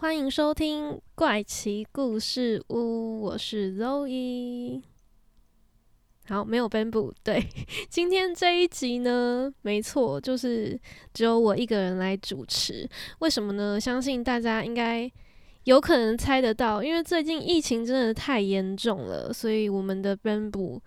欢迎收听《怪奇故事屋》，我是 Zoe。好，没有 Bamboo。对，今天这一集呢，没错，就是只有我一个人来主持。为什么呢？相信大家应该有可能猜得到，因为最近疫情真的太严重了，所以我们的 Bamboo。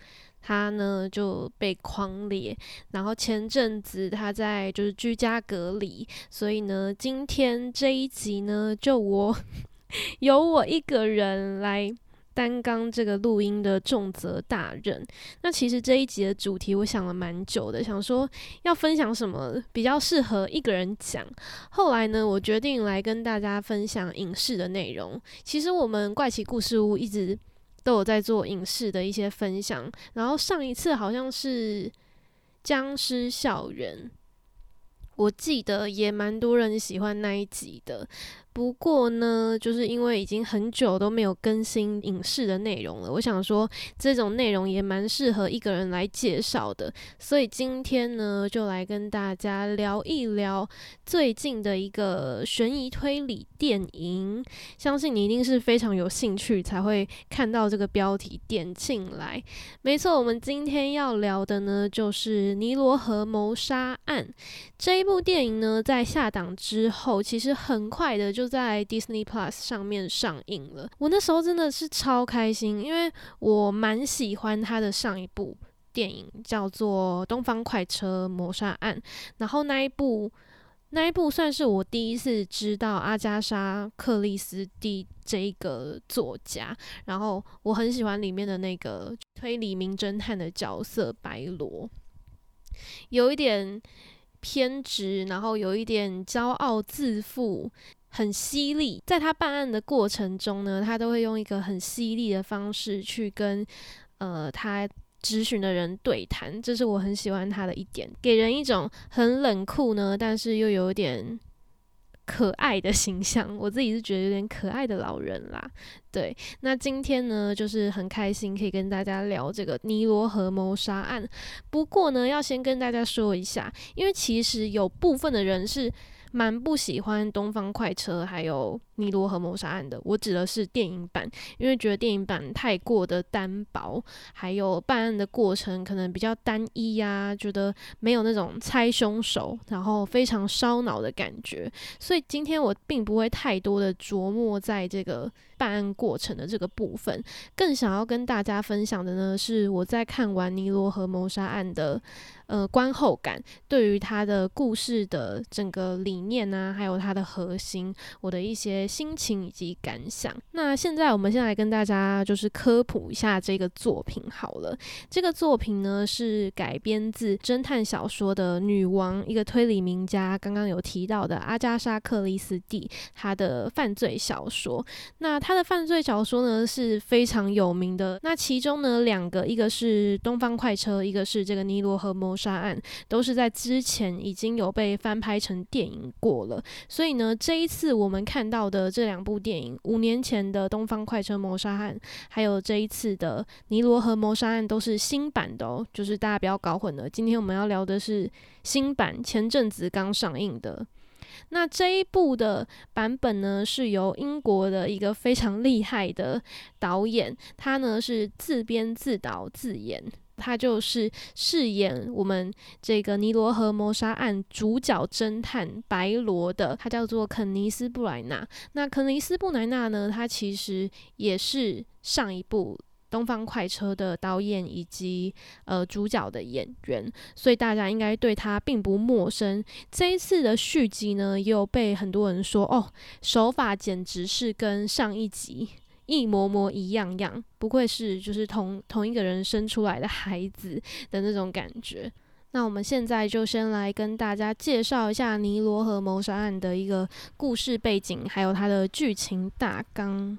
他呢就被框列，然后前阵子他在就是居家隔离，所以呢，今天这一集呢，就我 由我一个人来担纲这个录音的重责大任。那其实这一集的主题我想了蛮久的，想说要分享什么比较适合一个人讲。后来呢，我决定来跟大家分享影视的内容。其实我们怪奇故事屋一直。都有在做影视的一些分享，然后上一次好像是僵尸校园，我记得也蛮多人喜欢那一集的。不过呢，就是因为已经很久都没有更新影视的内容了，我想说这种内容也蛮适合一个人来介绍的，所以今天呢，就来跟大家聊一聊最近的一个悬疑推理电影。相信你一定是非常有兴趣才会看到这个标题点进来。没错，我们今天要聊的呢，就是《尼罗河谋杀案》这一部电影呢，在下档之后，其实很快的就。就在 Disney Plus 上面上映了，我那时候真的是超开心，因为我蛮喜欢他的上一部电影，叫做《东方快车谋杀案》，然后那一部那一部算是我第一次知道阿加莎·克里斯蒂这一个作家，然后我很喜欢里面的那个推理名侦探的角色白罗，有一点偏执，然后有一点骄傲自负。很犀利，在他办案的过程中呢，他都会用一个很犀利的方式去跟呃他咨询的人对谈，这是我很喜欢他的一点，给人一种很冷酷呢，但是又有点可爱的形象。我自己是觉得有点可爱的老人啦。对，那今天呢，就是很开心可以跟大家聊这个尼罗河谋杀案。不过呢，要先跟大家说一下，因为其实有部分的人是。蛮不喜欢《东方快车》还有《尼罗河谋杀案》的，我指的是电影版，因为觉得电影版太过的单薄，还有办案的过程可能比较单一呀，觉得没有那种猜凶手，然后非常烧脑的感觉。所以今天我并不会太多的琢磨在这个办案过程的这个部分，更想要跟大家分享的呢，是我在看完《尼罗河谋杀案》的。呃，观后感对于他的故事的整个理念呢，还有它的核心，我的一些心情以及感想。那现在我们先来跟大家就是科普一下这个作品好了。这个作品呢是改编自侦探小说的女王，一个推理名家，刚刚有提到的阿加莎·克里斯蒂，她的犯罪小说。那她的犯罪小说呢是非常有名的。那其中呢两个，一个是《东方快车》，一个是这个《尼罗河谋》。杀案都是在之前已经有被翻拍成电影过了，所以呢，这一次我们看到的这两部电影，五年前的《东方快车谋杀案》，还有这一次的《尼罗河谋杀案》，都是新版的哦，就是大家不要搞混了。今天我们要聊的是新版，前阵子刚上映的。那这一部的版本呢，是由英国的一个非常厉害的导演，他呢是自编自导自演。他就是饰演我们这个尼罗河谋杀案主角侦探白罗的，他叫做肯尼斯布莱纳。那肯尼斯布莱纳呢，他其实也是上一部《东方快车》的导演以及呃主角的演员，所以大家应该对他并不陌生。这一次的续集呢，也有被很多人说哦，手法简直是跟上一集。一模模一样样，不愧是就是同同一个人生出来的孩子的那种感觉。那我们现在就先来跟大家介绍一下《尼罗河谋杀案》的一个故事背景，还有它的剧情大纲。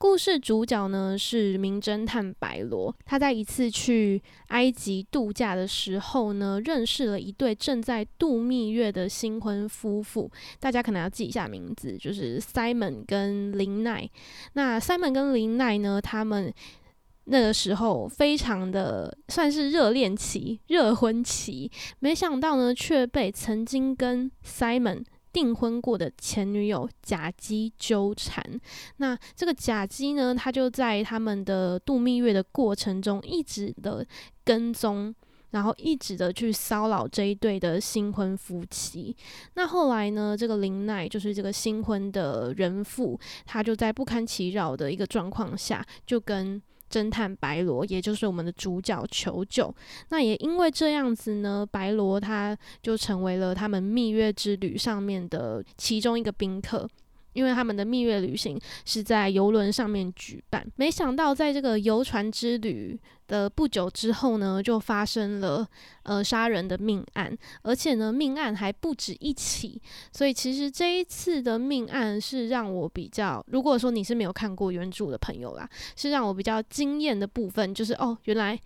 故事主角呢是名侦探白罗，他在一次去埃及度假的时候呢，认识了一对正在度蜜月的新婚夫妇。大家可能要记一下名字，就是 Simon 跟林奈。那 Simon 跟林奈呢，他们那个时候非常的算是热恋期、热婚期，没想到呢，却被曾经跟 Simon。订婚过的前女友假基纠缠，那这个假基呢，他就在他们的度蜜月的过程中一直的跟踪，然后一直的去骚扰这一对的新婚夫妻。那后来呢，这个林奈就是这个新婚的人妇，他就在不堪其扰的一个状况下，就跟。侦探白罗，也就是我们的主角求救。那也因为这样子呢，白罗他就成为了他们蜜月之旅上面的其中一个宾客。因为他们的蜜月旅行是在游轮上面举办，没想到在这个游船之旅的不久之后呢，就发生了呃杀人的命案，而且呢命案还不止一起，所以其实这一次的命案是让我比较，如果说你是没有看过原著的朋友啦，是让我比较惊艳的部分，就是哦原来。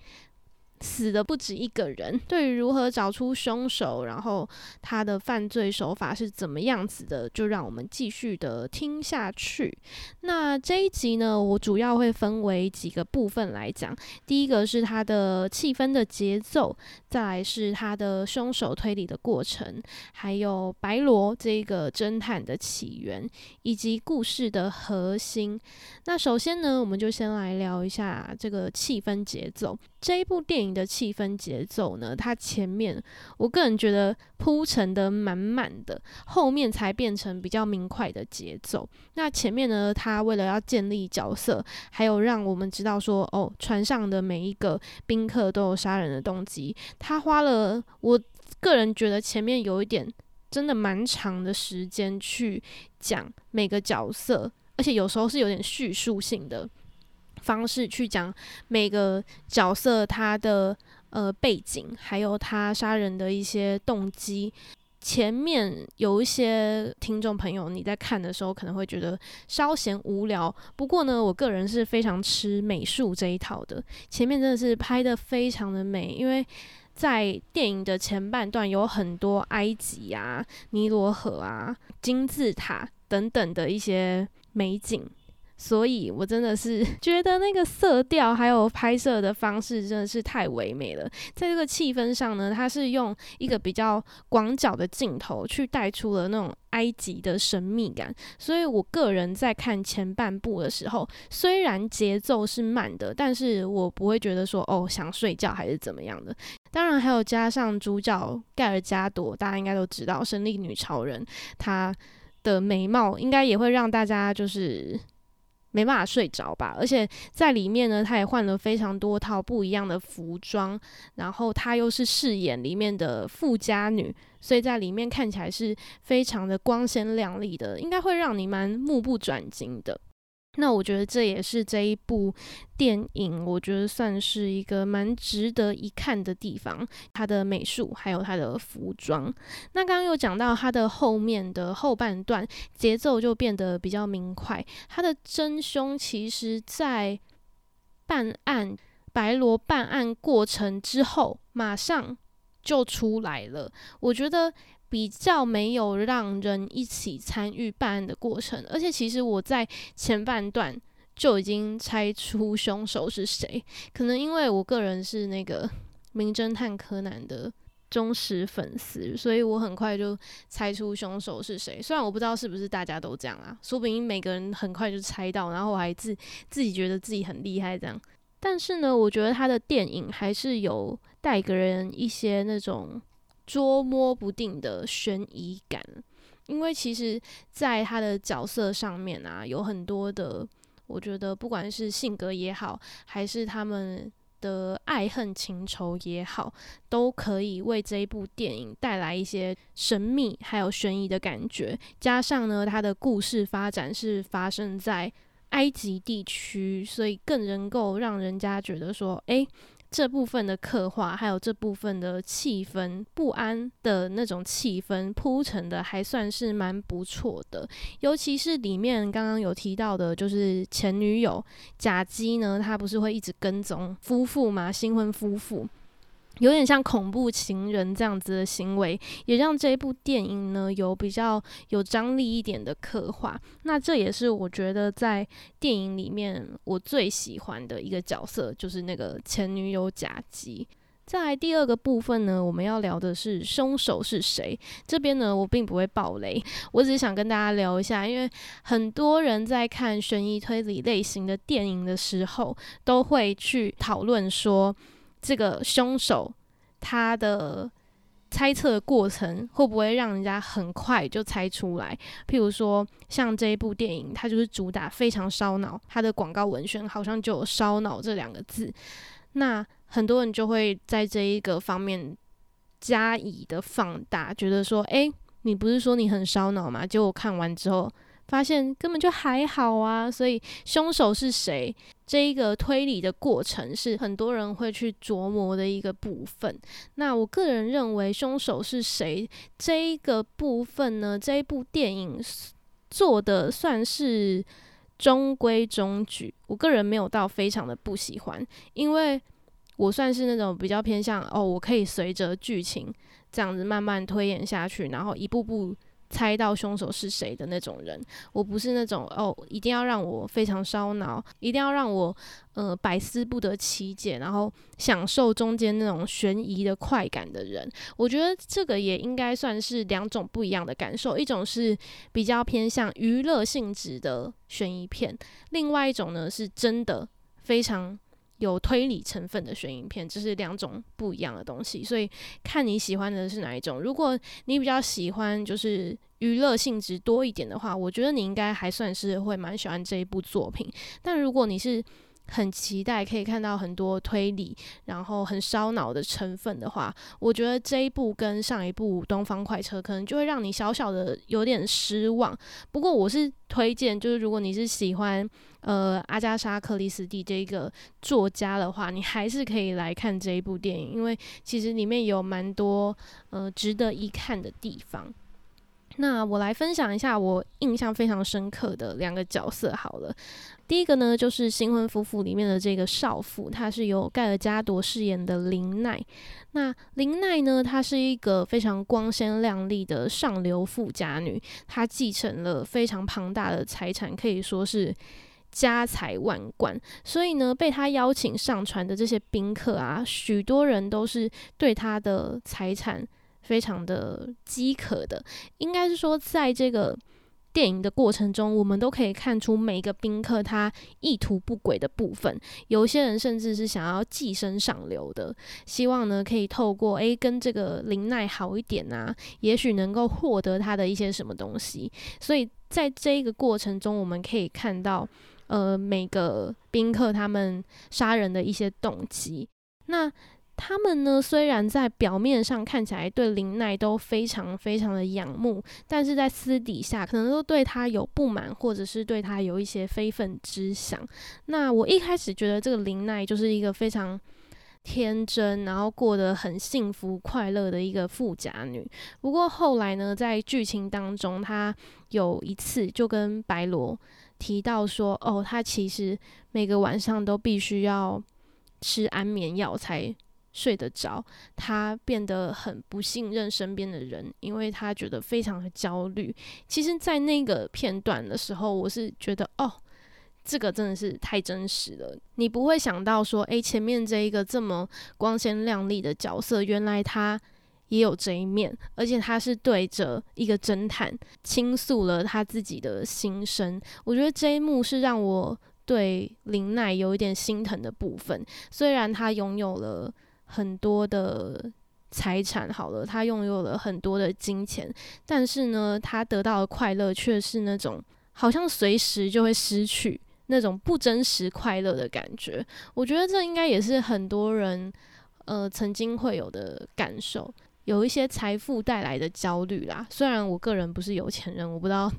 死的不止一个人。对于如何找出凶手，然后他的犯罪手法是怎么样子的，就让我们继续的听下去。那这一集呢，我主要会分为几个部分来讲。第一个是它的气氛的节奏，再来是它的凶手推理的过程，还有白罗这个侦探的起源，以及故事的核心。那首先呢，我们就先来聊一下这个气氛节奏。这一部电影的气氛节奏呢，它前面我个人觉得铺陈的满满的，后面才变成比较明快的节奏。那前面呢，他为了要建立角色，还有让我们知道说，哦，船上的每一个宾客都有杀人的动机，他花了我个人觉得前面有一点真的蛮长的时间去讲每个角色，而且有时候是有点叙述性的。方式去讲每个角色他的呃背景，还有他杀人的一些动机。前面有一些听众朋友你在看的时候可能会觉得稍嫌无聊，不过呢，我个人是非常吃美术这一套的。前面真的是拍的非常的美，因为在电影的前半段有很多埃及啊、尼罗河啊、金字塔等等的一些美景。所以，我真的是 觉得那个色调还有拍摄的方式真的是太唯美了。在这个气氛上呢，它是用一个比较广角的镜头去带出了那种埃及的神秘感。所以我个人在看前半部的时候，虽然节奏是慢的，但是我不会觉得说哦想睡觉还是怎么样的。当然，还有加上主角盖尔加朵，大家应该都知道神力女超人，她的美貌应该也会让大家就是。没办法睡着吧，而且在里面呢，她也换了非常多套不一样的服装，然后她又是饰演里面的富家女，所以在里面看起来是非常的光鲜亮丽的，应该会让你蛮目不转睛的。那我觉得这也是这一部电影，我觉得算是一个蛮值得一看的地方，它的美术还有它的服装。那刚刚有讲到它的后面的后半段节奏就变得比较明快，它的真凶其实在办案白罗办案过程之后马上就出来了，我觉得。比较没有让人一起参与办案的过程，而且其实我在前半段就已经猜出凶手是谁。可能因为我个人是那个名侦探柯南的忠实粉丝，所以我很快就猜出凶手是谁。虽然我不知道是不是大家都这样啊，说不定每个人很快就猜到，然后我还自自己觉得自己很厉害这样。但是呢，我觉得他的电影还是有带给人一些那种。捉摸不定的悬疑感，因为其实在他的角色上面啊，有很多的，我觉得不管是性格也好，还是他们的爱恨情仇也好，都可以为这一部电影带来一些神秘还有悬疑的感觉。加上呢，他的故事发展是发生在埃及地区，所以更能够让人家觉得说，诶。这部分的刻画，还有这部分的气氛，不安的那种气氛铺陈的还算是蛮不错的。尤其是里面刚刚有提到的，就是前女友甲基呢，他不是会一直跟踪夫妇吗？新婚夫妇。有点像恐怖情人这样子的行为，也让这部电影呢有比较有张力一点的刻画。那这也是我觉得在电影里面我最喜欢的一个角色，就是那个前女友甲基。在第二个部分呢，我们要聊的是凶手是谁。这边呢，我并不会爆雷，我只是想跟大家聊一下，因为很多人在看悬疑推理类型的电影的时候，都会去讨论说。这个凶手他的猜测过程会不会让人家很快就猜出来？譬如说，像这一部电影，它就是主打非常烧脑，它的广告文宣好像就有“烧脑”这两个字，那很多人就会在这一个方面加以的放大，觉得说：“诶，你不是说你很烧脑吗？”结果看完之后。发现根本就还好啊，所以凶手是谁？这一个推理的过程是很多人会去琢磨的一个部分。那我个人认为，凶手是谁这一个部分呢？这一部电影做的算是中规中矩。我个人没有到非常的不喜欢，因为我算是那种比较偏向哦，我可以随着剧情这样子慢慢推演下去，然后一步步。猜到凶手是谁的那种人，我不是那种哦，一定要让我非常烧脑，一定要让我呃百思不得其解，然后享受中间那种悬疑的快感的人。我觉得这个也应该算是两种不一样的感受，一种是比较偏向娱乐性质的悬疑片，另外一种呢是真的非常。有推理成分的悬疑片，这是两种不一样的东西，所以看你喜欢的是哪一种。如果你比较喜欢就是娱乐性质多一点的话，我觉得你应该还算是会蛮喜欢这一部作品。但如果你是很期待可以看到很多推理，然后很烧脑的成分的话，我觉得这一部跟上一部《东方快车》可能就会让你小小的有点失望。不过我是推荐，就是如果你是喜欢呃阿加莎·克里斯蒂这个作家的话，你还是可以来看这一部电影，因为其实里面有蛮多呃值得一看的地方。那我来分享一下我印象非常深刻的两个角色好了。第一个呢，就是新婚夫妇里面的这个少妇，她是由盖尔加朵饰演的林奈。那林奈呢，她是一个非常光鲜亮丽的上流富家女，她继承了非常庞大的财产，可以说是家财万贯。所以呢，被她邀请上船的这些宾客啊，许多人都是对她的财产非常的饥渴的。应该是说，在这个。电影的过程中，我们都可以看出每个宾客他意图不轨的部分。有些人甚至是想要寄生上流的，希望呢可以透过诶跟这个林奈好一点啊，也许能够获得他的一些什么东西。所以在这一个过程中，我们可以看到呃每个宾客他们杀人的一些动机。那他们呢，虽然在表面上看起来对林奈都非常非常的仰慕，但是在私底下可能都对他有不满，或者是对他有一些非分之想。那我一开始觉得这个林奈就是一个非常天真，然后过得很幸福快乐的一个富家女。不过后来呢，在剧情当中，她有一次就跟白罗提到说：“哦，她其实每个晚上都必须要吃安眠药才。”睡得着，他变得很不信任身边的人，因为他觉得非常的焦虑。其实，在那个片段的时候，我是觉得，哦，这个真的是太真实了。你不会想到说，诶，前面这一个这么光鲜亮丽的角色，原来他也有这一面，而且他是对着一个侦探倾诉了他自己的心声。我觉得这一幕是让我对林奈有一点心疼的部分，虽然他拥有了。很多的财产好了，他拥有了很多的金钱，但是呢，他得到的快乐却是那种好像随时就会失去那种不真实快乐的感觉。我觉得这应该也是很多人呃曾经会有的感受。有一些财富带来的焦虑啦。虽然我个人不是有钱人，我不知道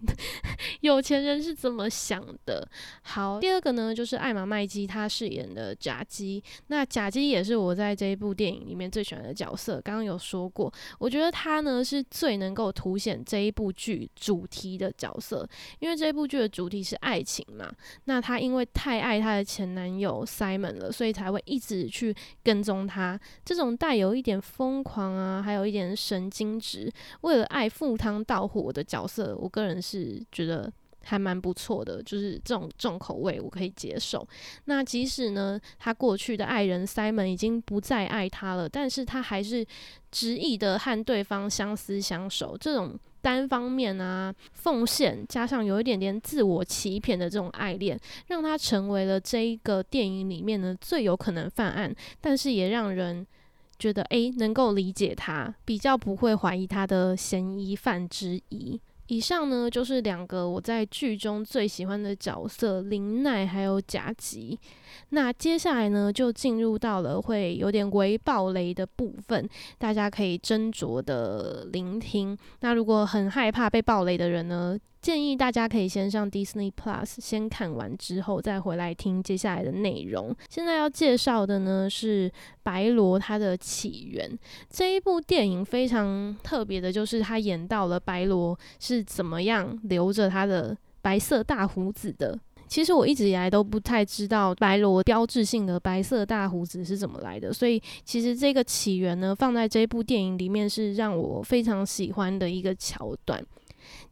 有钱人是怎么想的。好，第二个呢，就是艾玛麦基他饰演的贾基。那贾基也是我在这一部电影里面最喜欢的角色。刚刚有说过，我觉得他呢是最能够凸显这一部剧主题的角色，因为这一部剧的主题是爱情嘛。那他因为太爱他的前男友 Simon 了，所以才会一直去跟踪他。这种带有一点疯狂啊，还有一点神经质，为了爱赴汤蹈火的角色，我个人是觉得还蛮不错的，就是这种重口味我可以接受。那即使呢，他过去的爱人 Simon 已经不再爱他了，但是他还是执意的和对方相思相守。这种单方面啊奉献，加上有一点点自我欺骗的这种爱恋，让他成为了这一个电影里面呢最有可能犯案，但是也让人。觉得诶能够理解他，比较不会怀疑他的嫌疑犯之一。以上呢就是两个我在剧中最喜欢的角色林奈还有贾吉。那接下来呢就进入到了会有点微暴雷的部分，大家可以斟酌的聆听。那如果很害怕被暴雷的人呢？建议大家可以先上 Disney Plus，先看完之后再回来听接下来的内容。现在要介绍的呢是白罗它的起源。这一部电影非常特别的，就是他演到了白罗是怎么样留着他的白色大胡子的。其实我一直以来都不太知道白罗标志性的白色大胡子是怎么来的，所以其实这个起源呢，放在这部电影里面是让我非常喜欢的一个桥段。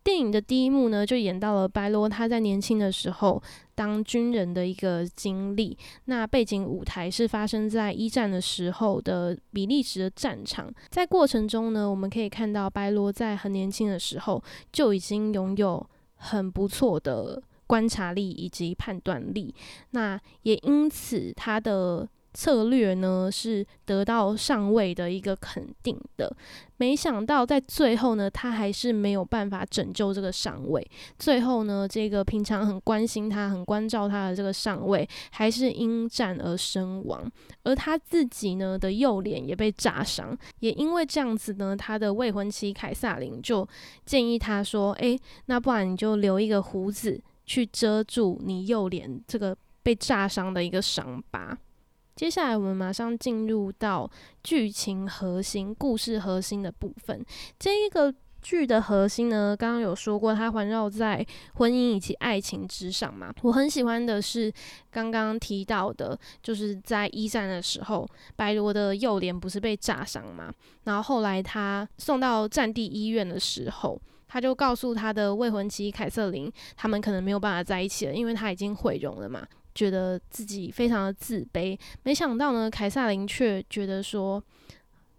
电影的第一幕呢，就演到了白罗他在年轻的时候当军人的一个经历。那背景舞台是发生在一战的时候的比利时的战场。在过程中呢，我们可以看到白罗在很年轻的时候就已经拥有很不错的观察力以及判断力。那也因此他的。策略呢是得到上位的一个肯定的，没想到在最后呢，他还是没有办法拯救这个上位。最后呢，这个平常很关心他、很关照他的这个上位，还是因战而身亡。而他自己呢的右脸也被炸伤，也因为这样子呢，他的未婚妻凯撒琳就建议他说：“诶，那不然你就留一个胡子去遮住你右脸这个被炸伤的一个伤疤。”接下来，我们马上进入到剧情核心、故事核心的部分。这一个剧的核心呢，刚刚有说过，它环绕在婚姻以及爱情之上嘛。我很喜欢的是刚刚提到的，就是在一战的时候，白罗的右脸不是被炸伤嘛？然后后来他送到战地医院的时候，他就告诉他的未婚妻凯瑟琳，他们可能没有办法在一起了，因为他已经毁容了嘛。觉得自己非常的自卑，没想到呢，凯撒琳却觉得说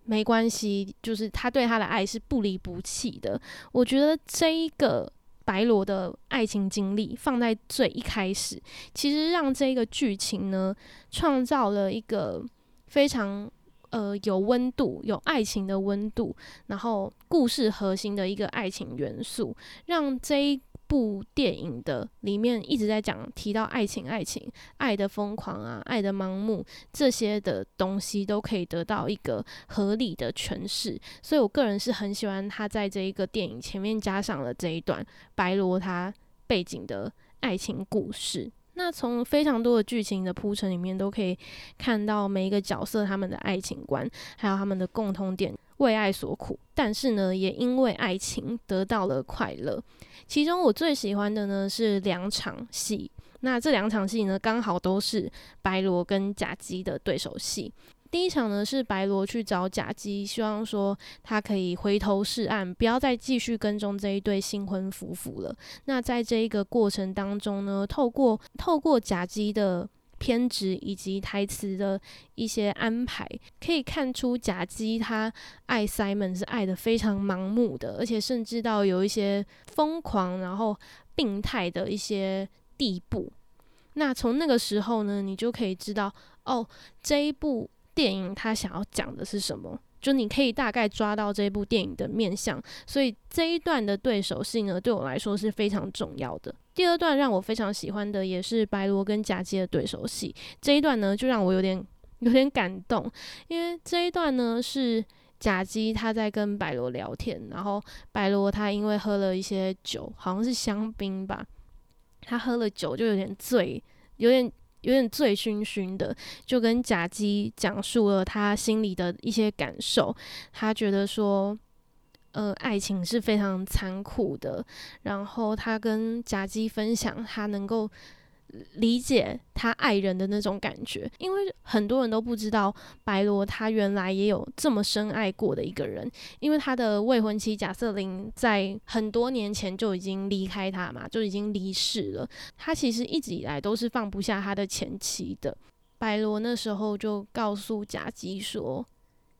没关系，就是他对他的爱是不离不弃的。我觉得这一个白罗的爱情经历放在最一开始，其实让这个剧情呢创造了一个非常呃有温度、有爱情的温度，然后故事核心的一个爱情元素，让这一。部电影的里面一直在讲提到爱情，爱情，爱的疯狂啊，爱的盲目，这些的东西都可以得到一个合理的诠释。所以我个人是很喜欢他在这一个电影前面加上了这一段白罗他背景的爱情故事。那从非常多的剧情的铺陈里面，都可以看到每一个角色他们的爱情观，还有他们的共同点。为爱所苦，但是呢，也因为爱情得到了快乐。其中我最喜欢的呢是两场戏，那这两场戏呢刚好都是白罗跟甲基的对手戏。第一场呢是白罗去找甲基，希望说他可以回头是岸，不要再继续跟踪这一对新婚夫妇了。那在这一个过程当中呢，透过透过甲基的。偏执以及台词的一些安排，可以看出贾基他爱 Simon 是爱的非常盲目的，而且甚至到有一些疯狂然后病态的一些地步。那从那个时候呢，你就可以知道哦，这一部电影他想要讲的是什么。就你可以大概抓到这部电影的面相，所以这一段的对手戏呢，对我来说是非常重要的。第二段让我非常喜欢的也是白罗跟贾基的对手戏，这一段呢就让我有点有点感动，因为这一段呢是甲基他在跟白罗聊天，然后白罗他因为喝了一些酒，好像是香槟吧，他喝了酒就有点醉，有点有点醉醺醺的，就跟甲基讲述了他心里的一些感受，他觉得说。呃，爱情是非常残酷的。然后他跟贾基分享，他能够理解他爱人的那种感觉，因为很多人都不知道白罗他原来也有这么深爱过的一个人，因为他的未婚妻贾瑟琳在很多年前就已经离开他嘛，就已经离世了。他其实一直以来都是放不下他的前妻的。白罗那时候就告诉贾基说，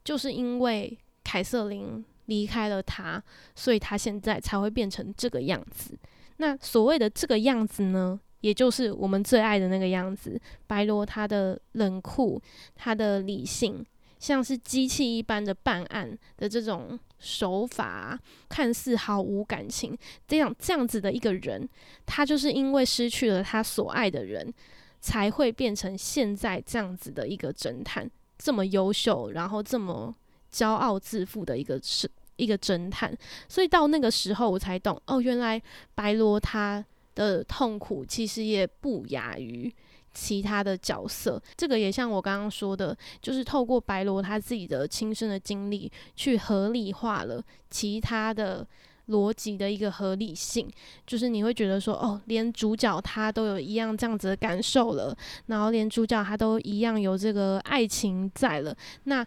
就是因为凯瑟琳。离开了他，所以他现在才会变成这个样子。那所谓的这个样子呢，也就是我们最爱的那个样子。白罗他的冷酷，他的理性，像是机器一般的办案的这种手法，看似毫无感情。这样这样子的一个人，他就是因为失去了他所爱的人，才会变成现在这样子的一个侦探，这么优秀，然后这么。骄傲自负的一个是一个侦探，所以到那个时候我才懂哦，原来白罗他的痛苦其实也不亚于其他的角色。这个也像我刚刚说的，就是透过白罗他自己的亲身的经历，去合理化了其他的逻辑的一个合理性。就是你会觉得说，哦，连主角他都有一样这样子的感受了，然后连主角他都一样有这个爱情在了，那。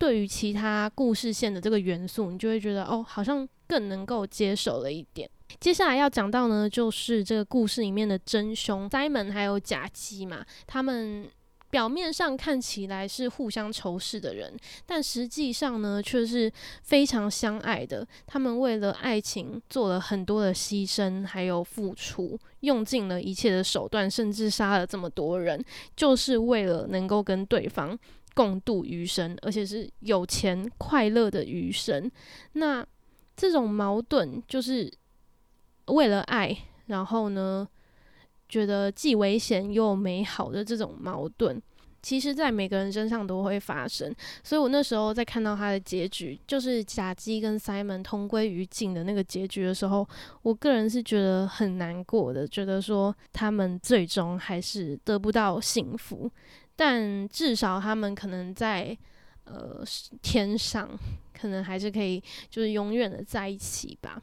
对于其他故事线的这个元素，你就会觉得哦，好像更能够接受了一点。接下来要讲到呢，就是这个故事里面的真凶斋门还有假基嘛，他们表面上看起来是互相仇视的人，但实际上呢，却是非常相爱的。他们为了爱情做了很多的牺牲，还有付出，用尽了一切的手段，甚至杀了这么多人，就是为了能够跟对方。共度余生，而且是有钱快乐的余生。那这种矛盾，就是为了爱，然后呢，觉得既危险又美好的这种矛盾，其实在每个人身上都会发生。所以我那时候在看到他的结局，就是贾基跟 Simon 同归于尽的那个结局的时候，我个人是觉得很难过的，觉得说他们最终还是得不到幸福。但至少他们可能在呃天上，可能还是可以，就是永远的在一起吧。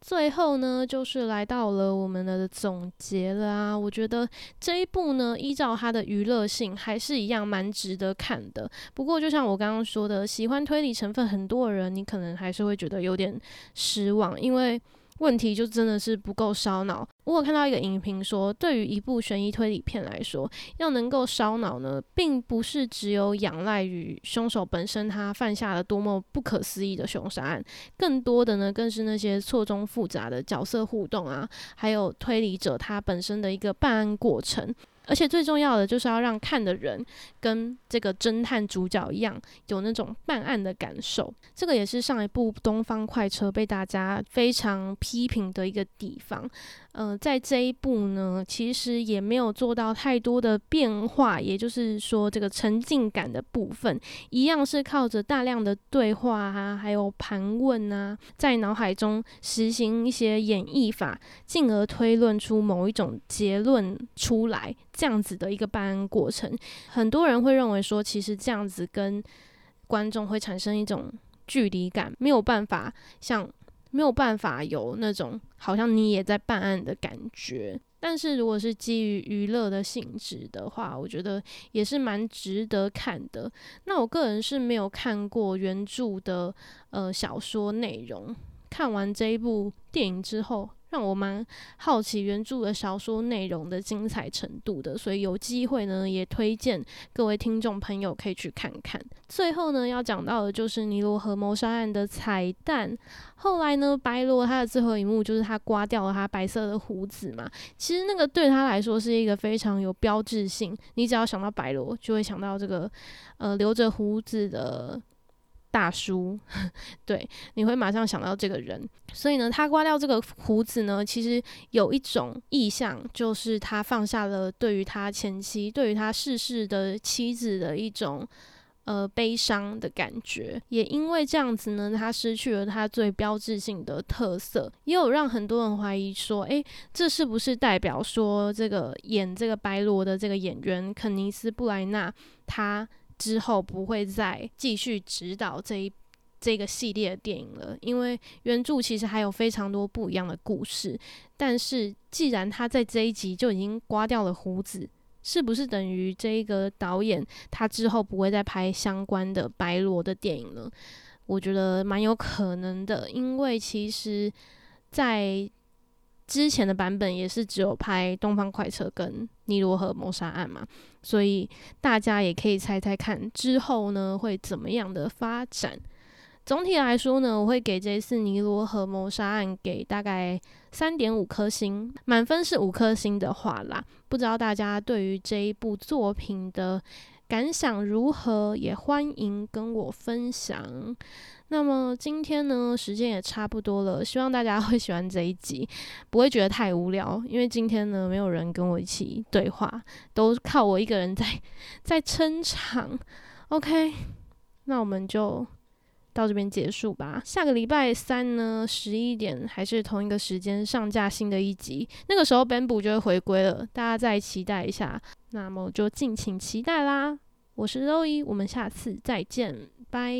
最后呢，就是来到了我们的总结了啊。我觉得这一部呢，依照它的娱乐性，还是一样蛮值得看的。不过，就像我刚刚说的，喜欢推理成分很多的人，你可能还是会觉得有点失望，因为。问题就真的是不够烧脑。我有看到一个影评说，对于一部悬疑推理片来说，要能够烧脑呢，并不是只有仰赖于凶手本身他犯下了多么不可思议的凶杀案，更多的呢，更是那些错综复杂的角色互动啊，还有推理者他本身的一个办案过程。而且最重要的就是要让看的人跟这个侦探主角一样，有那种办案的感受。这个也是上一部《东方快车》被大家非常批评的一个地方。嗯，在这一步呢，其实也没有做到太多的变化，也就是说，这个沉浸感的部分一样是靠着大量的对话啊，还有盘问啊，在脑海中实行一些演绎法，进而推论出某一种结论出来，这样子的一个办案过程。很多人会认为说，其实这样子跟观众会产生一种距离感，没有办法像。没有办法有那种好像你也在办案的感觉，但是如果是基于娱乐的性质的话，我觉得也是蛮值得看的。那我个人是没有看过原著的呃小说内容，看完这一部电影之后。让我蛮好奇原著的小说内容的精彩程度的，所以有机会呢，也推荐各位听众朋友可以去看看。最后呢，要讲到的就是尼罗河谋杀案的彩蛋。后来呢，白罗他的最后一幕就是他刮掉了他白色的胡子嘛。其实那个对他来说是一个非常有标志性，你只要想到白罗，就会想到这个呃留着胡子的。大叔，对，你会马上想到这个人。所以呢，他刮掉这个胡子呢，其实有一种意象，就是他放下了对于他前妻、对于他逝世的妻子的一种呃悲伤的感觉。也因为这样子呢，他失去了他最标志性的特色，也有让很多人怀疑说，诶，这是不是代表说这个演这个白罗的这个演员肯尼斯布莱纳他之后不会再继续指导这一？这个系列的电影了，因为原著其实还有非常多不一样的故事。但是既然他在这一集就已经刮掉了胡子，是不是等于这一个导演他之后不会再拍相关的白罗的电影了？我觉得蛮有可能的，因为其实，在之前的版本也是只有拍《东方快车》跟《尼罗河谋杀案》嘛，所以大家也可以猜猜看之后呢会怎么样的发展。总体来说呢，我会给这次《尼罗河谋杀案》给大概三点五颗星，满分是五颗星的话啦。不知道大家对于这一部作品的感想如何，也欢迎跟我分享。那么今天呢，时间也差不多了，希望大家 会喜欢这一集，不会觉得太无聊，因为今天呢，没有人跟我一起对话，都靠我一个人在在撑场。OK，那我们就。到这边结束吧。下个礼拜三呢，十一点还是同一个时间上架新的一集，那个时候 Bamboo 就会回归了，大家再期待一下。那么就敬请期待啦！我是肉伊我们下次再见，拜。